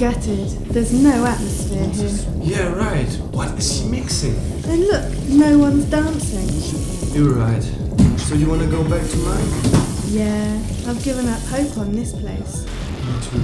Man, I'm gutted. There's no atmosphere here. Yeah, right. What is she mixing? And look, no one's dancing. You're right. So you wanna go back to mine? Yeah, I've given up hope on this place. Me too.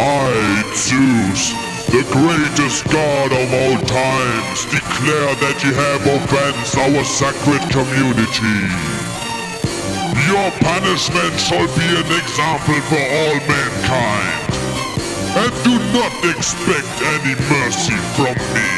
I, Zeus, the greatest god of all times, declare that you have offensed our sacred community. Your punishment shall be an example for all mankind. And do not expect any mercy from me.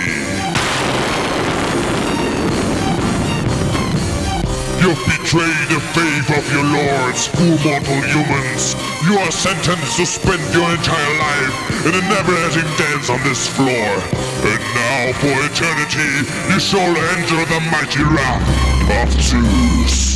You've betrayed the faith of your lords, poor mortal humans. You are sentenced to spend your entire life in a never-ending dance on this floor. And now, for eternity, you shall enter the mighty wrath of Zeus.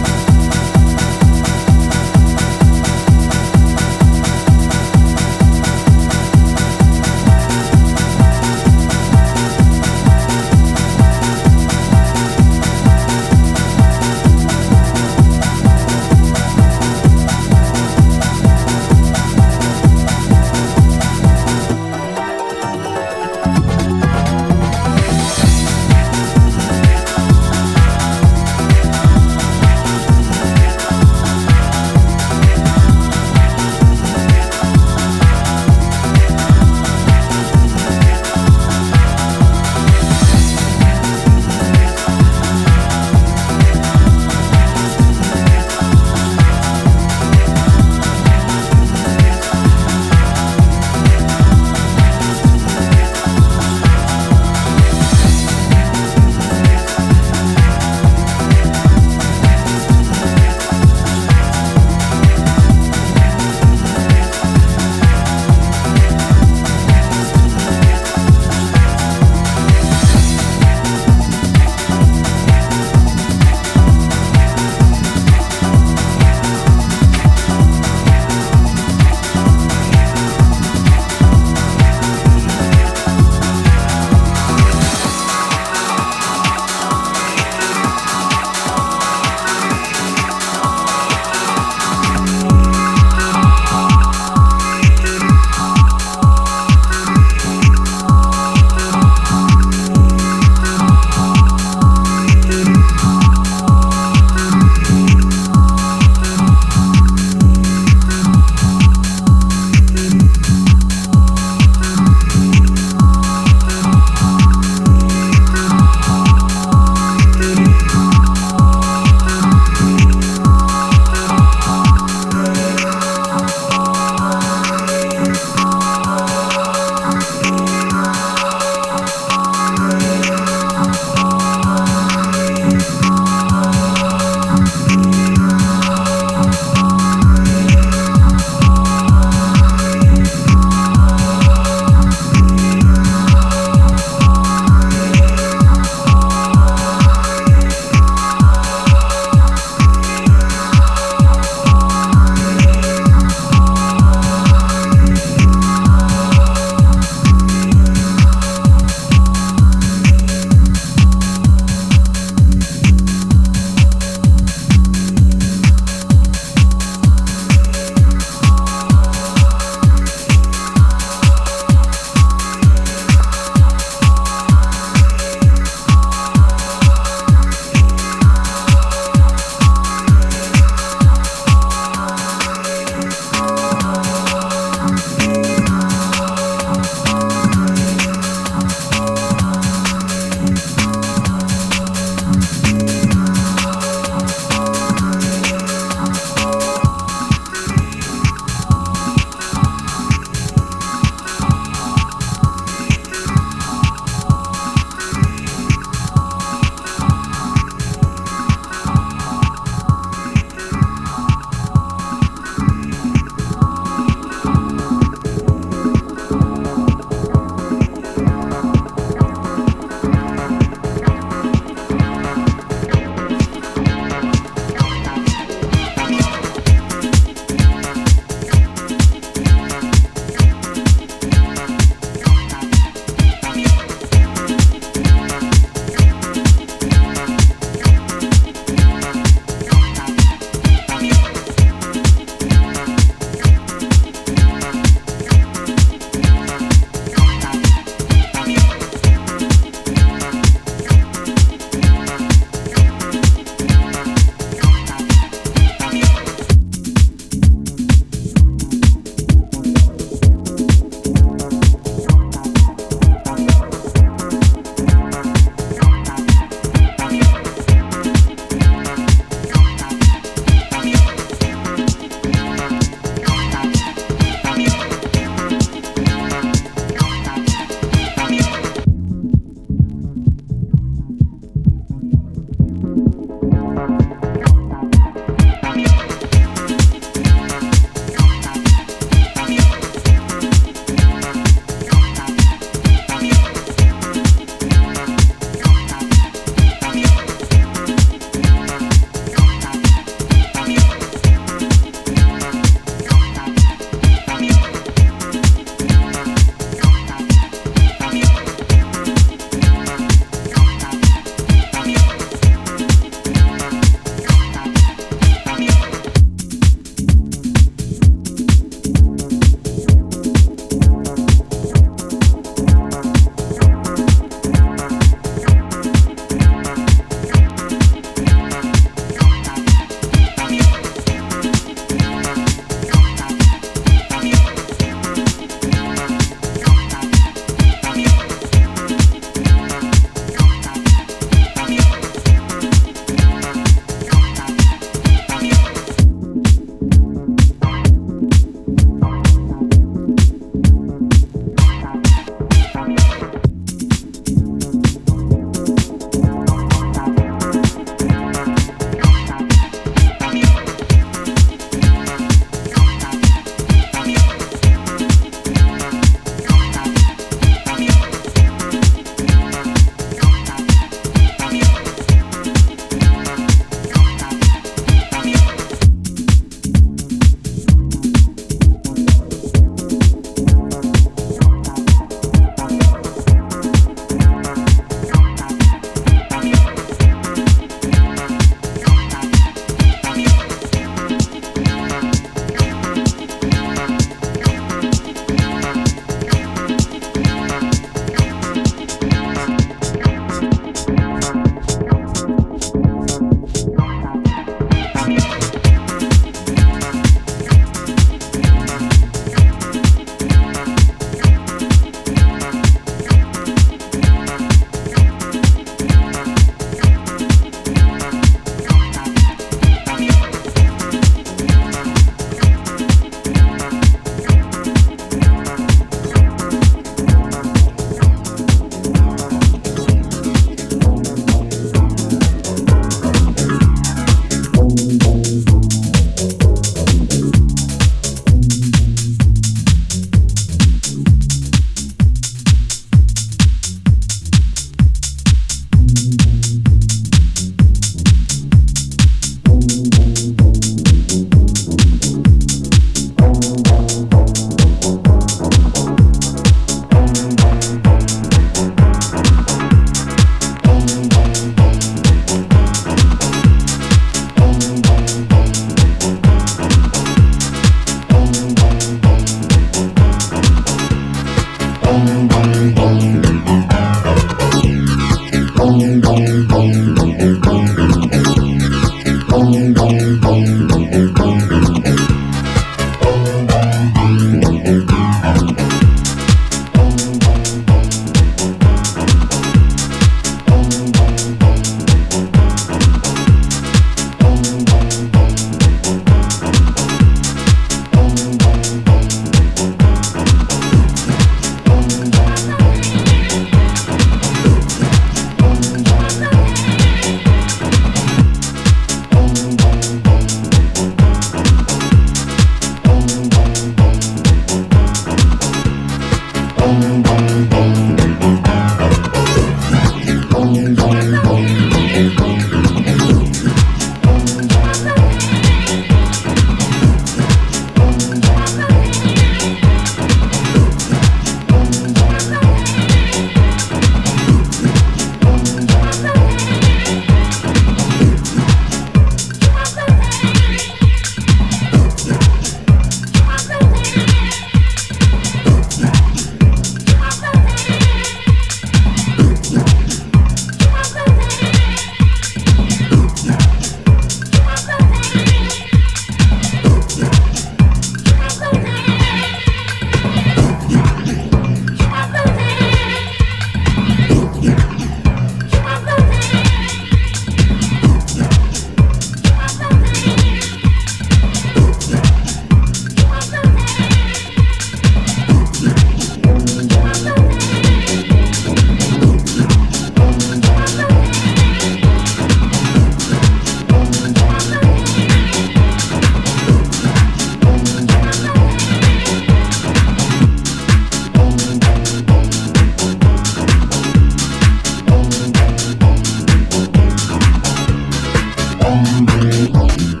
Sunday.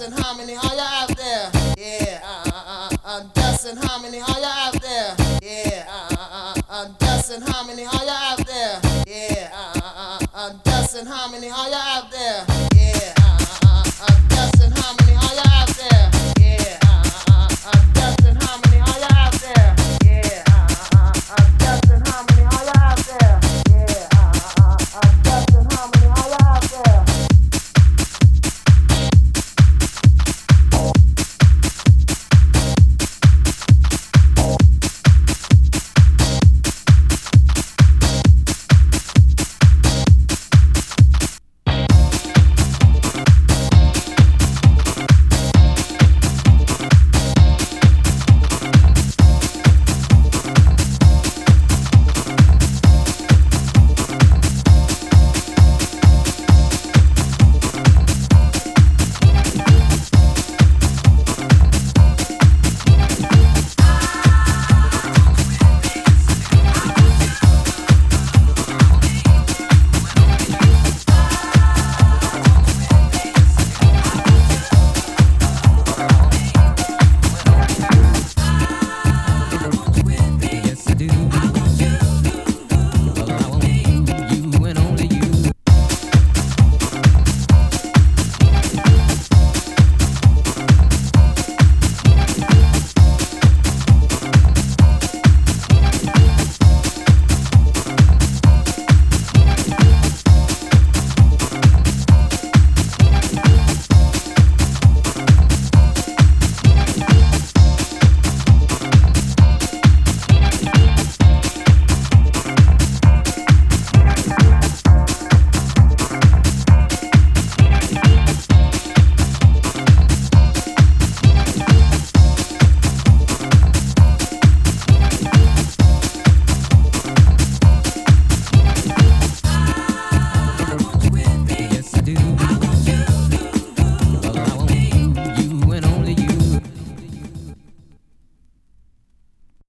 And harmony.